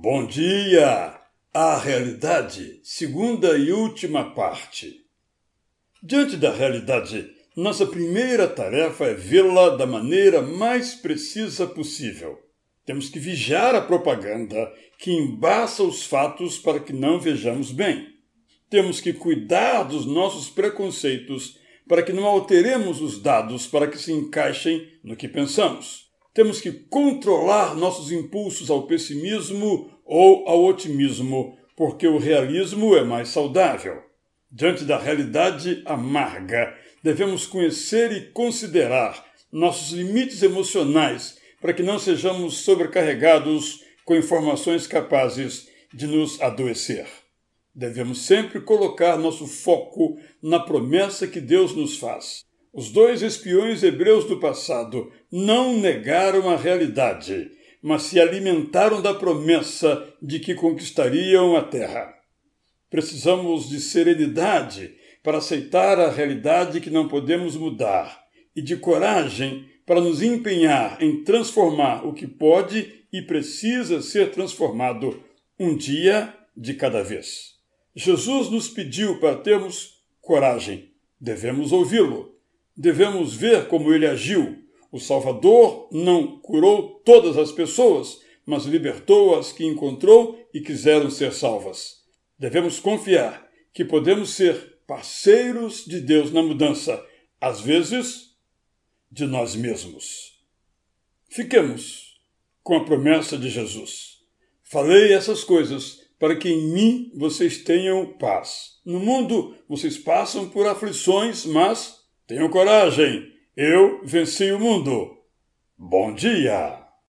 Bom dia! A realidade, segunda e última parte. Diante da realidade, nossa primeira tarefa é vê-la da maneira mais precisa possível. Temos que vigiar a propaganda que embaça os fatos para que não vejamos bem. Temos que cuidar dos nossos preconceitos para que não alteremos os dados para que se encaixem no que pensamos. Temos que controlar nossos impulsos ao pessimismo ou ao otimismo, porque o realismo é mais saudável. Diante da realidade amarga, devemos conhecer e considerar nossos limites emocionais para que não sejamos sobrecarregados com informações capazes de nos adoecer. Devemos sempre colocar nosso foco na promessa que Deus nos faz. Os dois espiões hebreus do passado não negaram a realidade, mas se alimentaram da promessa de que conquistariam a terra. Precisamos de serenidade para aceitar a realidade que não podemos mudar e de coragem para nos empenhar em transformar o que pode e precisa ser transformado um dia de cada vez. Jesus nos pediu para termos coragem. Devemos ouvi-lo devemos ver como ele agiu. O Salvador não curou todas as pessoas, mas libertou as que encontrou e quiseram ser salvas. Devemos confiar que podemos ser parceiros de Deus na mudança, às vezes de nós mesmos. Fiquemos com a promessa de Jesus. Falei essas coisas para que em mim vocês tenham paz. No mundo vocês passam por aflições, mas Tenham coragem, eu venci o mundo. Bom dia!